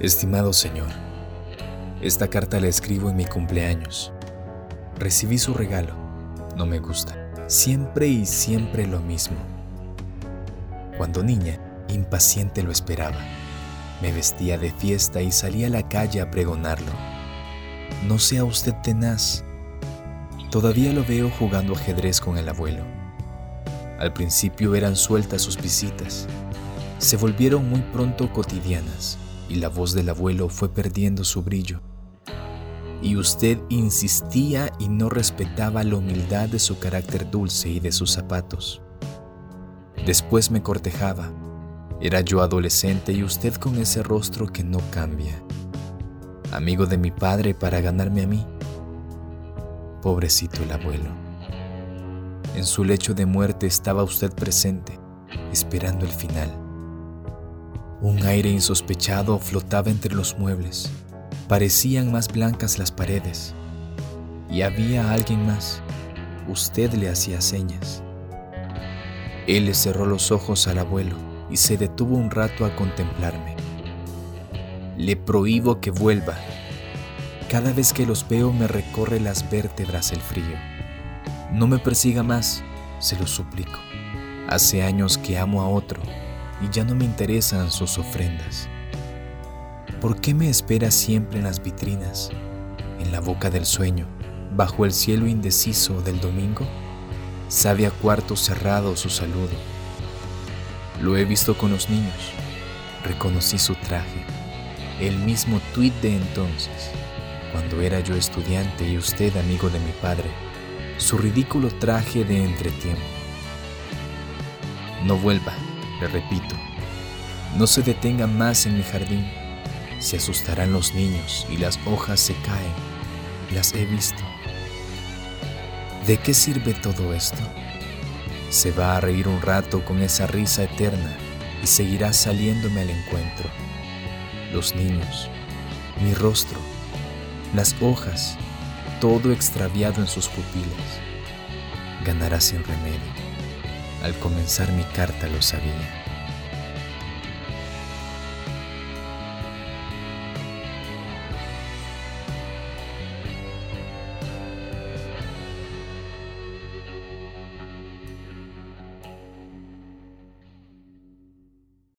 Estimado Señor, esta carta la escribo en mi cumpleaños. Recibí su regalo. No me gusta. Siempre y siempre lo mismo. Cuando niña, impaciente lo esperaba. Me vestía de fiesta y salía a la calle a pregonarlo. No sea usted tenaz. Todavía lo veo jugando ajedrez con el abuelo. Al principio eran sueltas sus visitas. Se volvieron muy pronto cotidianas y la voz del abuelo fue perdiendo su brillo. Y usted insistía y no respetaba la humildad de su carácter dulce y de sus zapatos. Después me cortejaba. Era yo adolescente y usted con ese rostro que no cambia. Amigo de mi padre para ganarme a mí. Pobrecito el abuelo. En su lecho de muerte estaba usted presente, esperando el final. Un aire insospechado flotaba entre los muebles. Parecían más blancas las paredes. Y había alguien más. Usted le hacía señas. Él le cerró los ojos al abuelo y se detuvo un rato a contemplarme. Le prohíbo que vuelva. Cada vez que los veo me recorre las vértebras el frío. No me persiga más, se lo suplico. Hace años que amo a otro y ya no me interesan sus ofrendas. ¿Por qué me espera siempre en las vitrinas, en la boca del sueño, bajo el cielo indeciso del domingo? Sabe a cuarto cerrado su saludo. Lo he visto con los niños. Reconocí su traje, el mismo tuit de entonces, cuando era yo estudiante y usted amigo de mi padre, su ridículo traje de entretiempo. No vuelva, le repito, no se detenga más en mi jardín, se asustarán los niños y las hojas se caen, las he visto. ¿De qué sirve todo esto? Se va a reír un rato con esa risa eterna y seguirá saliéndome al encuentro. Los niños, mi rostro, las hojas, todo extraviado en sus pupilas. Ganará sin remedio. Al comenzar mi carta lo sabía.